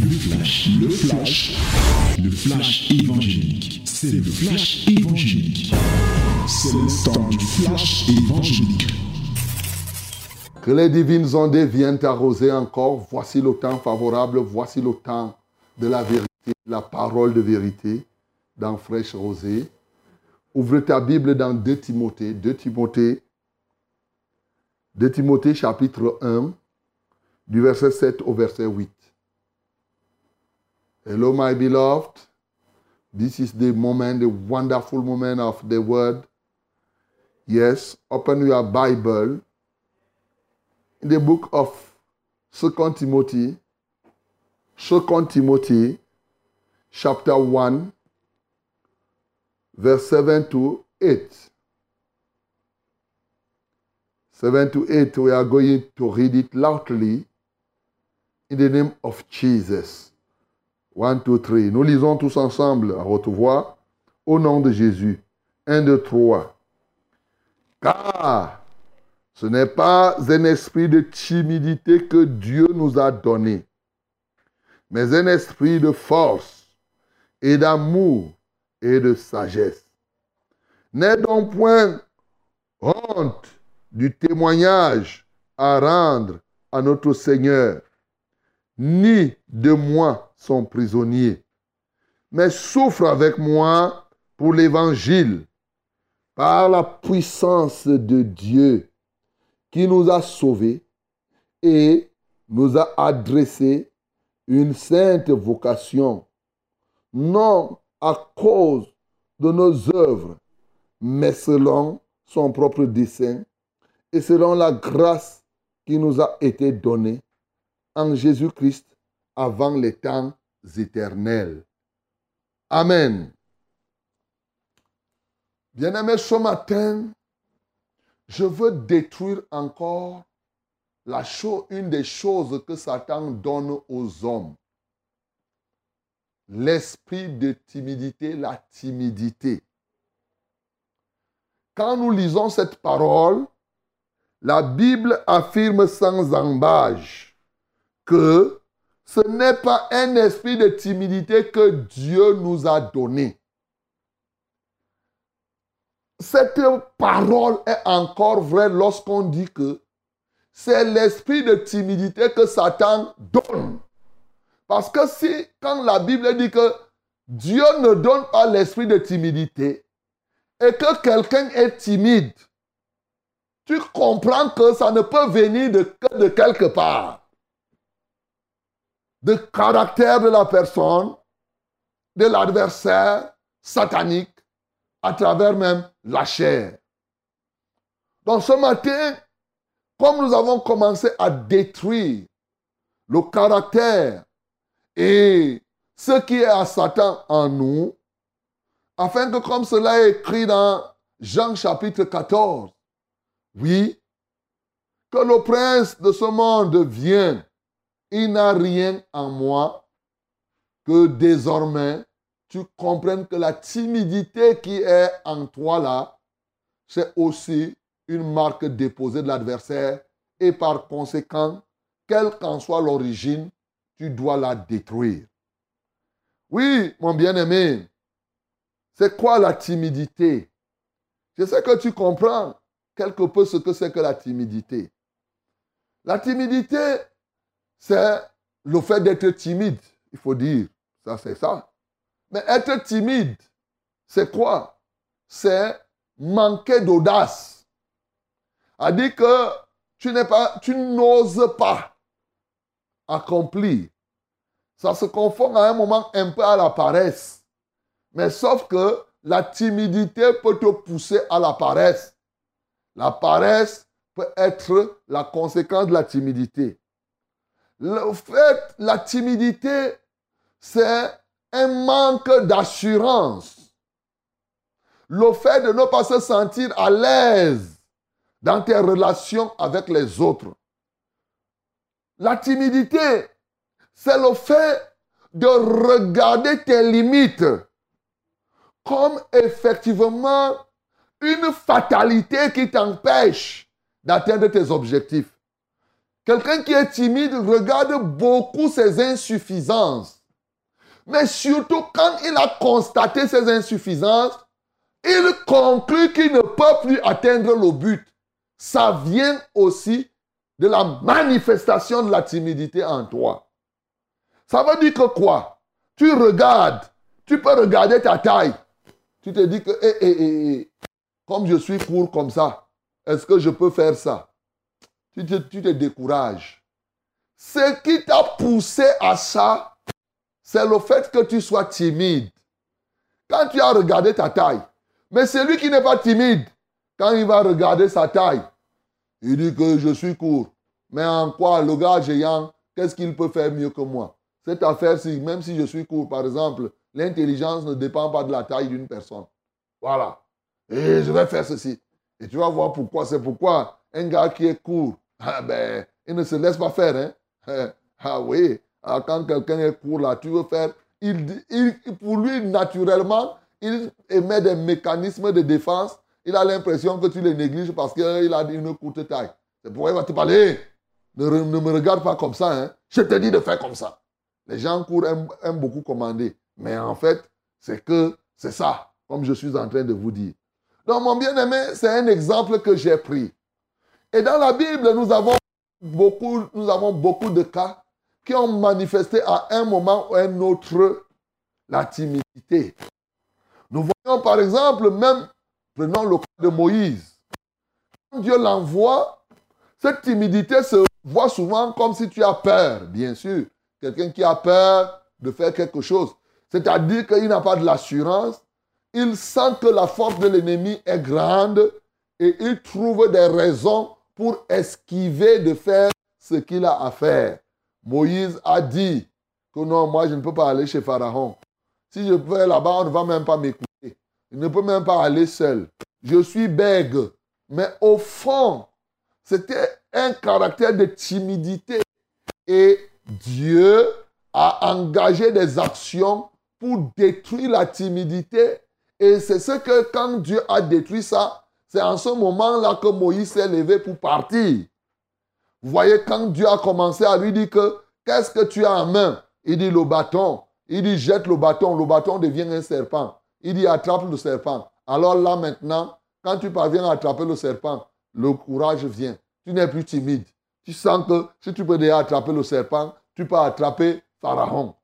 Le flash, le flash, le flash évangélique. C'est le flash évangélique. C'est le temps du flash évangélique. Que les divines ondes viennent arroser encore. Voici le temps favorable, voici le temps de la vérité, la parole de vérité dans Fraîche Rosée. Ouvre ta Bible dans 2 Timothée, 2 Timothée, 2 Timothée chapitre 1, du verset 7 au verset 8. Hello, my beloved. This is the moment, the wonderful moment of the word. Yes, open your Bible in the book of 2 Timothy, 2 Timothy, chapter 1, verse 7 to 8. 7 to 8, we are going to read it loudly in the name of Jesus. 1, 2, 3. Nous lisons tous ensemble à haute voix au nom de Jésus. 1, 2, 3. Car ce n'est pas un esprit de timidité que Dieu nous a donné, mais un esprit de force et d'amour et de sagesse. N'aie donc point honte du témoignage à rendre à notre Seigneur, ni de moi son prisonnier, mais souffre avec moi pour l'Évangile, par la puissance de Dieu qui nous a sauvés et nous a adressé une sainte vocation, non à cause de nos œuvres, mais selon son propre dessein et selon la grâce qui nous a été donnée en Jésus-Christ avant les temps éternels. Amen. Bien-aimés, ce matin, je veux détruire encore la chose, une des choses que Satan donne aux hommes. L'esprit de timidité, la timidité. Quand nous lisons cette parole, la Bible affirme sans embâche que ce n'est pas un esprit de timidité que Dieu nous a donné. Cette parole est encore vraie lorsqu'on dit que c'est l'esprit de timidité que Satan donne. Parce que si, quand la Bible dit que Dieu ne donne pas l'esprit de timidité et que quelqu'un est timide, tu comprends que ça ne peut venir de, que de quelque part. De caractère de la personne, de l'adversaire satanique, à travers même la chair. Donc ce matin, comme nous avons commencé à détruire le caractère et ce qui est à Satan en nous, afin que comme cela est écrit dans Jean chapitre 14, oui, que le prince de ce monde vienne, il n'a rien en moi, que désormais tu comprennes que la timidité qui est en toi là, c'est aussi une marque déposée de l'adversaire et par conséquent, quelle qu'en soit l'origine, tu dois la détruire. Oui, mon bien-aimé, c'est quoi la timidité? Je sais que tu comprends quelque peu ce que c'est que la timidité. La timidité, c'est le fait d'être timide, il faut dire. Ça, c'est ça. Mais être timide, c'est quoi? C'est manquer d'audace. A dit que tu n'es pas, tu n'oses pas accomplir. Ça se confond à un moment un peu à la paresse. Mais sauf que la timidité peut te pousser à la paresse. La paresse peut être la conséquence de la timidité. Le fait, la timidité, c'est un manque d'assurance. Le fait de ne pas se sentir à l'aise dans tes relations avec les autres. La timidité, c'est le fait de regarder tes limites comme effectivement une fatalité qui t'empêche d'atteindre tes objectifs. Quelqu'un qui est timide regarde beaucoup ses insuffisances. Mais surtout quand il a constaté ses insuffisances, il conclut qu'il ne peut plus atteindre le but. Ça vient aussi de la manifestation de la timidité en toi. Ça veut dire que quoi? Tu regardes, tu peux regarder ta taille. Tu te dis que, eh, eh, eh, comme je suis court comme ça, est-ce que je peux faire ça? Tu te, décourages. Ce qui t'a poussé à ça, c'est le fait que tu sois timide. Quand tu as regardé ta taille, mais celui qui n'est pas timide, quand il va regarder sa taille, il dit que je suis court. Mais en quoi le gars géant, qu'est-ce qu'il peut faire mieux que moi? Cette affaire-ci, même si je suis court, par exemple, l'intelligence ne dépend pas de la taille d'une personne. Voilà. Et je vais faire ceci. Et tu vas voir pourquoi. C'est pourquoi un gars qui est court, ah ben, il ne se laisse pas faire. Hein? Ah oui, ah, quand quelqu'un est court là, tu veux faire, il, il, pour lui, naturellement, il émet des mécanismes de défense. Il a l'impression que tu le négliges parce qu'il a une courte taille. C'est pourquoi il va te parler. Ne, ne, me regarde pas comme ça. Hein. Je te dis de faire comme ça. Les gens courent aiment, beaucoup commander. Mais en fait, c'est que c'est ça, comme je suis en train de vous dire. Donc, mon bien-aimé, c'est un exemple que j'ai pris. Et dans la Bible, nous avons beaucoup, nous avons beaucoup de cas qui ont manifesté à un moment ou un autre la timidité. Nous voyons par exemple, même, prenons le cas de Moïse. Quand Dieu l'envoie, cette timidité se voit souvent comme si tu as peur, bien sûr. Quelqu'un qui a peur de faire quelque chose. C'est-à-dire qu'il n'a pas de l'assurance. Il sent que la force de l'ennemi est grande et il trouve des raisons pour esquiver de faire ce qu'il a à faire. Moïse a dit que non, moi je ne peux pas aller chez Pharaon. Si je vais là-bas, on ne va même pas m'écouter. Il ne peut même pas aller seul. Je suis bègue. Mais au fond, c'était un caractère de timidité. Et Dieu a engagé des actions pour détruire la timidité. Et c'est ce que quand Dieu a détruit ça, c'est en ce moment-là que Moïse s'est levé pour partir. Vous voyez, quand Dieu a commencé à lui dire que qu'est-ce que tu as en main? Il dit le bâton. Il dit jette le bâton. Le bâton devient un serpent. Il dit attrape le serpent. Alors là maintenant, quand tu parviens à attraper le serpent, le courage vient. Tu n'es plus timide. Tu sens que si tu peux déjà attraper le serpent, tu peux attraper Pharaon.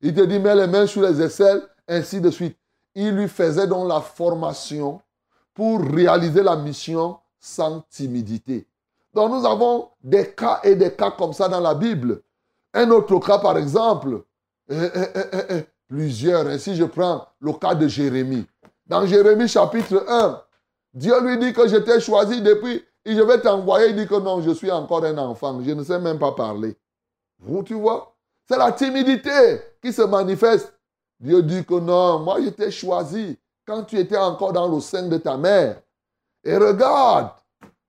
Il te dit mets les mains sur les aisselles, ainsi de suite. Il lui faisait donc la formation pour réaliser la mission sans timidité. Donc nous avons des cas et des cas comme ça dans la Bible. Un autre cas, par exemple, eh, eh, eh, plusieurs. Ainsi, je prends le cas de Jérémie. Dans Jérémie chapitre 1, Dieu lui dit que je t'ai choisi depuis et je vais t'envoyer. Il dit que non, je suis encore un enfant. Je ne sais même pas parler. Vous, tu vois, c'est la timidité qui se manifeste. Dieu dit que non, moi je t'ai choisi quand tu étais encore dans le sein de ta mère. Et regarde,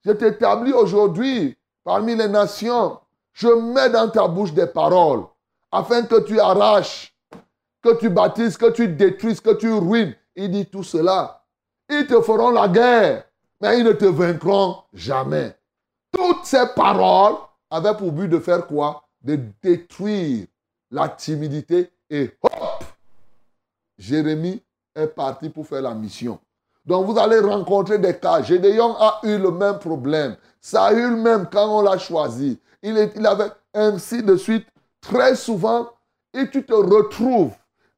je t'établis aujourd'hui parmi les nations. Je mets dans ta bouche des paroles afin que tu arraches, que tu baptises, que tu détruises, que tu ruines. Il dit tout cela. Ils te feront la guerre, mais ils ne te vaincront jamais. Toutes ces paroles avaient pour but de faire quoi? De détruire la timidité et hop Jérémie est parti pour faire la mission. Donc vous allez rencontrer des cas. Gédéon a eu le même problème. Saül même, quand on l'a choisi, il, il avait ainsi de suite. Très souvent, et tu te retrouves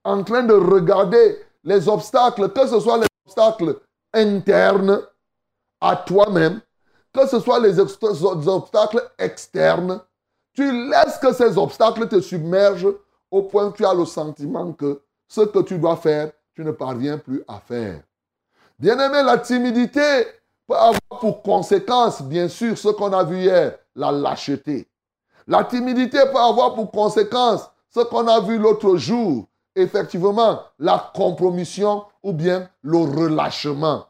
en train de regarder les obstacles, que ce soit les obstacles internes à toi-même, que ce soit les obstacles externes, tu laisses que ces obstacles te submergent au point que tu as le sentiment que ce que tu dois faire, tu ne parviens plus à faire. Bien-aimé, la timidité peut avoir pour conséquence, bien sûr, ce qu'on a vu hier, la lâcheté. La timidité peut avoir pour conséquence ce qu'on a vu l'autre jour, effectivement, la compromission ou bien le relâchement.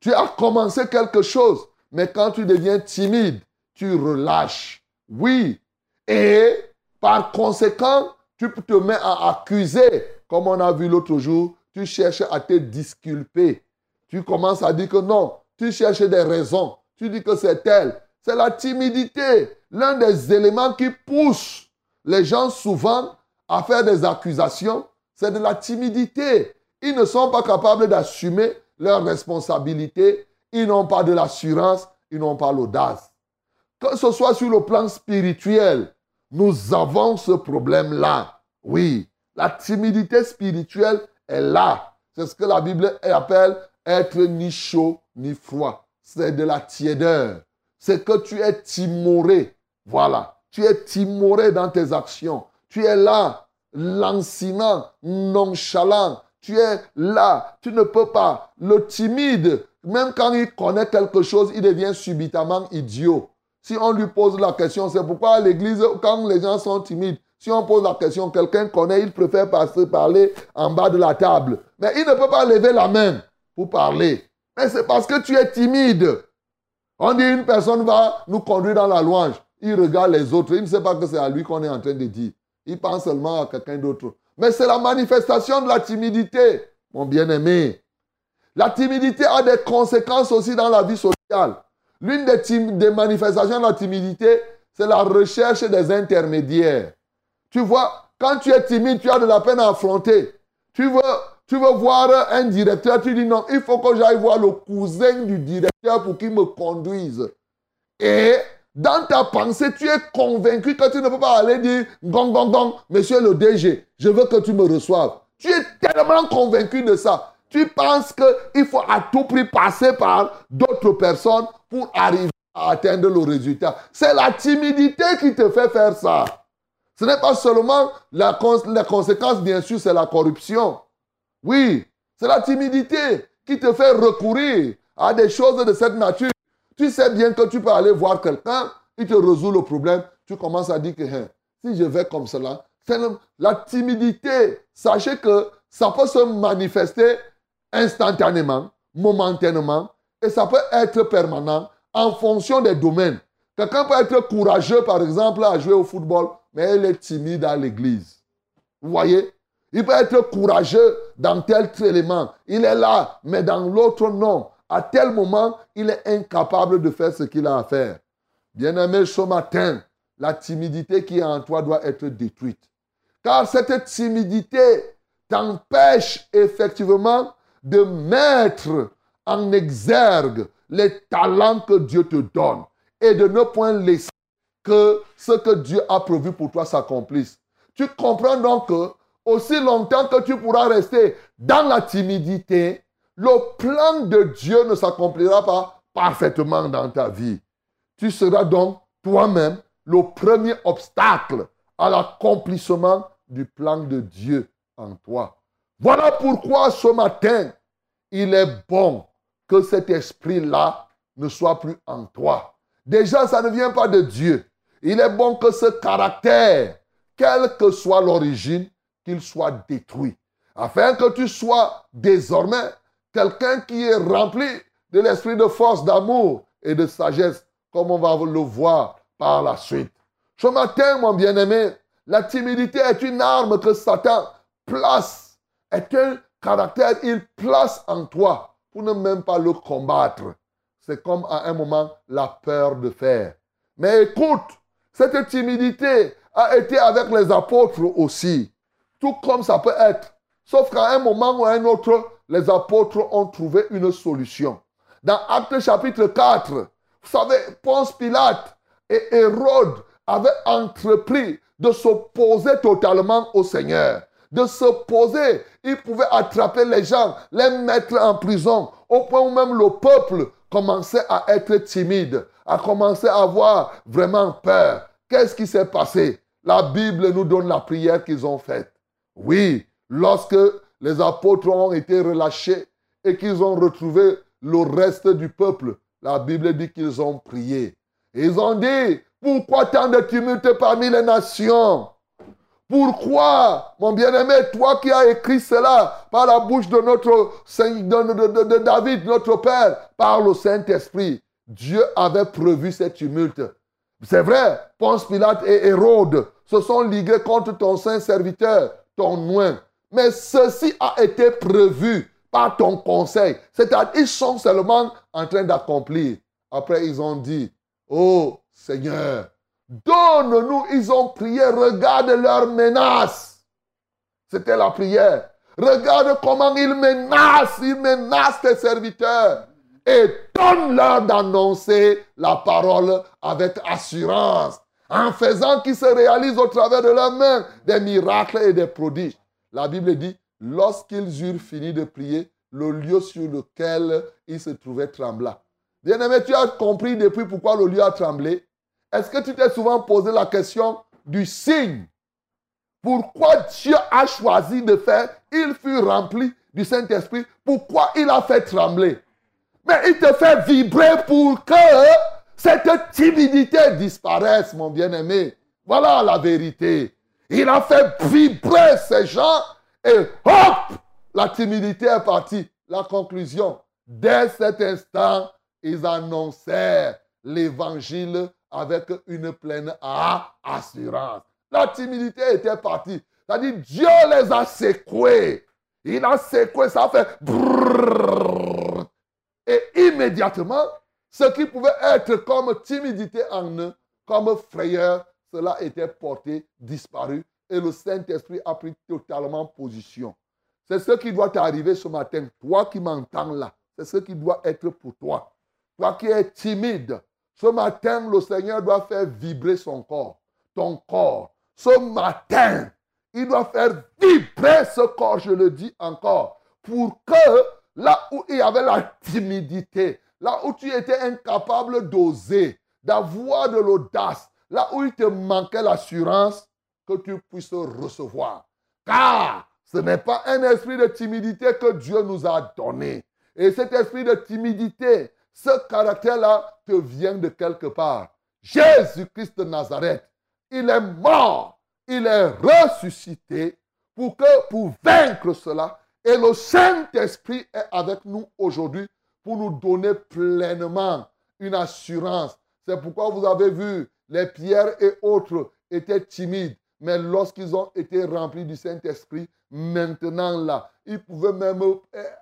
Tu as commencé quelque chose, mais quand tu deviens timide, tu relâches. Oui. Et par conséquent, tu te mets à accuser, comme on a vu l'autre jour, tu cherches à te disculper. Tu commences à dire que non, tu cherches des raisons. Tu dis que c'est elle, C'est la timidité, l'un des éléments qui pousse les gens souvent à faire des accusations. C'est de la timidité. Ils ne sont pas capables d'assumer leurs responsabilités. Ils n'ont pas de l'assurance. Ils n'ont pas l'audace. Que ce soit sur le plan spirituel, nous avons ce problème-là. Oui, la timidité spirituelle est là. C'est ce que la Bible appelle être ni chaud ni froid. C'est de la tiédeur. C'est que tu es timoré. Voilà. Tu es timoré dans tes actions. Tu es là, lancinant, nonchalant. Tu es là. Tu ne peux pas. Le timide, même quand il connaît quelque chose, il devient subitement idiot. Si on lui pose la question, c'est pourquoi l'église, quand les gens sont timides, si on pose la question, quelqu'un connaît, il préfère passer parler en bas de la table. Mais il ne peut pas lever la main pour parler. Mais c'est parce que tu es timide. On dit une personne va nous conduire dans la louange. Il regarde les autres. Il ne sait pas que c'est à lui qu'on est en train de dire. Il pense seulement à quelqu'un d'autre. Mais c'est la manifestation de la timidité, mon bien-aimé. La timidité a des conséquences aussi dans la vie sociale. L'une des, des manifestations de la timidité, c'est la recherche des intermédiaires. Tu vois, quand tu es timide, tu as de la peine à affronter. Tu veux, tu veux voir un directeur, tu dis non, il faut que j'aille voir le cousin du directeur pour qu'il me conduise. Et dans ta pensée, tu es convaincu que tu ne peux pas aller dire gong, gong, gong, monsieur le DG, je veux que tu me reçoives. Tu es tellement convaincu de ça. Tu penses qu'il faut à tout prix passer par d'autres personnes pour arriver à atteindre le résultat. C'est la timidité qui te fait faire ça. Ce n'est pas seulement la, la conséquence, bien sûr, c'est la corruption. Oui, c'est la timidité qui te fait recourir à des choses de cette nature. Tu sais bien que tu peux aller voir quelqu'un, il te résout le problème, tu commences à dire que hein, si je vais comme cela, la timidité. Sachez que ça peut se manifester instantanément, momentanément, et ça peut être permanent en fonction des domaines. Quelqu'un peut être courageux, par exemple, à jouer au football, mais il est timide à l'église. Vous voyez? Il peut être courageux dans tel élément. Il est là, mais dans l'autre, non. À tel moment, il est incapable de faire ce qu'il a à faire. Bien-aimé, ce matin, la timidité qui est en toi doit être détruite. Car cette timidité t'empêche effectivement de mettre en exergue les talents que Dieu te donne et de ne point laisser que ce que Dieu a prévu pour toi s'accomplisse. Tu comprends donc que aussi longtemps que tu pourras rester dans la timidité, le plan de Dieu ne s'accomplira pas parfaitement dans ta vie. Tu seras donc toi-même le premier obstacle à l'accomplissement du plan de Dieu en toi. Voilà pourquoi ce matin, il est bon que cet esprit-là ne soit plus en toi. Déjà, ça ne vient pas de Dieu. Il est bon que ce caractère, quelle que soit l'origine, qu'il soit détruit. Afin que tu sois désormais quelqu'un qui est rempli de l'esprit de force, d'amour et de sagesse, comme on va le voir par la suite. Ce matin, mon bien-aimé, la timidité est une arme que Satan place, est un caractère, il place en toi pour ne même pas le combattre. C'est comme à un moment la peur de faire. Mais écoute, cette timidité a été avec les apôtres aussi. Tout comme ça peut être. Sauf qu'à un moment ou à un autre, les apôtres ont trouvé une solution. Dans Actes chapitre 4, vous savez, Ponce Pilate et Hérode avaient entrepris de s'opposer totalement au Seigneur de se poser. Il pouvait attraper les gens, les mettre en prison, au point où même le peuple commençait à être timide, à commencer à avoir vraiment peur. Qu'est-ce qui s'est passé? La Bible nous donne la prière qu'ils ont faite. Oui, lorsque les apôtres ont été relâchés et qu'ils ont retrouvé le reste du peuple, la Bible dit qu'ils ont prié. Ils ont dit, pourquoi tant de tumulte parmi les nations? Pourquoi, mon bien-aimé, toi qui as écrit cela par la bouche de notre de, de, David, notre Père, par le Saint-Esprit, Dieu avait prévu ces tumultes. C'est vrai, Ponce Pilate et Hérode se sont ligués contre ton saint serviteur, ton noin. Mais ceci a été prévu par ton conseil. C'est-à-dire, ils sont seulement en train d'accomplir. Après, ils ont dit, Oh Seigneur, donne-nous. Ils ont prié, regarde leurs menaces. C'était la prière. Regarde comment ils menacent, ils menacent tes serviteurs. Et donne-leur d'annoncer la parole avec assurance, en faisant qu'ils se réalisent au travers de leurs mains des miracles et des prodiges. La Bible dit, lorsqu'ils eurent fini de prier, le lieu sur lequel ils se trouvaient trembla. Bien-aimé, tu as compris depuis pourquoi le lieu a tremblé Est-ce que tu t'es souvent posé la question du signe? Pourquoi Dieu a choisi de faire Il fut rempli du Saint-Esprit. Pourquoi il a fait trembler? Mais il te fait vibrer pour que cette timidité disparaisse, mon bien-aimé. Voilà la vérité. Il a fait vibrer ces gens et hop, la timidité est partie. La conclusion, dès cet instant, ils annoncèrent l'évangile avec une pleine assurance. La timidité était partie. C'est-à-dire, Dieu les a secoués. Il a secoué, ça a fait Et immédiatement, ce qui pouvait être comme timidité en eux, comme frayeur, cela était porté, disparu. Et le Saint-Esprit a pris totalement position. C'est ce qui doit t'arriver ce matin. Toi qui m'entends là, c'est ce qui doit être pour toi. Toi qui es timide, ce matin, le Seigneur doit faire vibrer son corps, ton corps. Ce matin, il doit faire vibrer ce corps, je le dis encore, pour que là où il y avait la timidité, là où tu étais incapable d'oser, d'avoir de l'audace, là où il te manquait l'assurance, que tu puisses recevoir. Car ce n'est pas un esprit de timidité que Dieu nous a donné. Et cet esprit de timidité, ce caractère-là te vient de quelque part. Jésus-Christ de Nazareth, il est mort, il est ressuscité pour que pour vaincre cela. Et le Saint-Esprit est avec nous aujourd'hui pour nous donner pleinement une assurance. C'est pourquoi vous avez vu, les pierres et autres étaient timides. Mais lorsqu'ils ont été remplis du Saint-Esprit, maintenant là, ils pouvaient même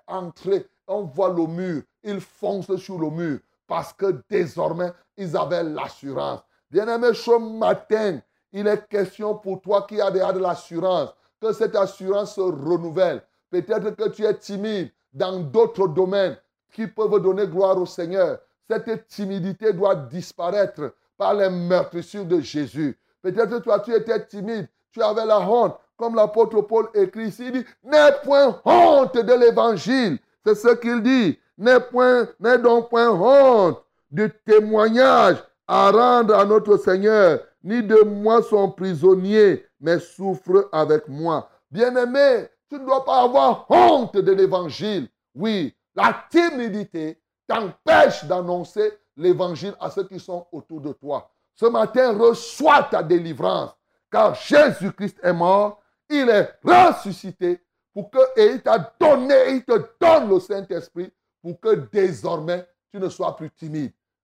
entrer. On voit le mur, ils foncent sur le mur parce que désormais, ils avaient l'assurance. Bien-aimé, ce matin, il est question pour toi qui as déjà de l'assurance, que cette assurance se renouvelle. Peut-être que tu es timide dans d'autres domaines qui peuvent donner gloire au Seigneur. Cette timidité doit disparaître par les meurtrissures de Jésus. Peut-être toi, tu étais timide, tu avais la honte. Comme l'apôtre Paul écrit ici, il dit, n'aie point honte de l'évangile. C'est ce qu'il dit. N'aie point, n'aie donc point honte du témoignage à rendre à notre Seigneur, ni de moi son prisonnier, mais souffre avec moi. Bien-aimé, tu ne dois pas avoir honte de l'évangile. Oui, la timidité t'empêche d'annoncer l'évangile à ceux qui sont autour de toi. Ce matin, reçois ta délivrance. Car Jésus-Christ est mort, il est ressuscité pour que, et il t'a donné, il te donne le Saint-Esprit pour que désormais tu ne sois plus timide.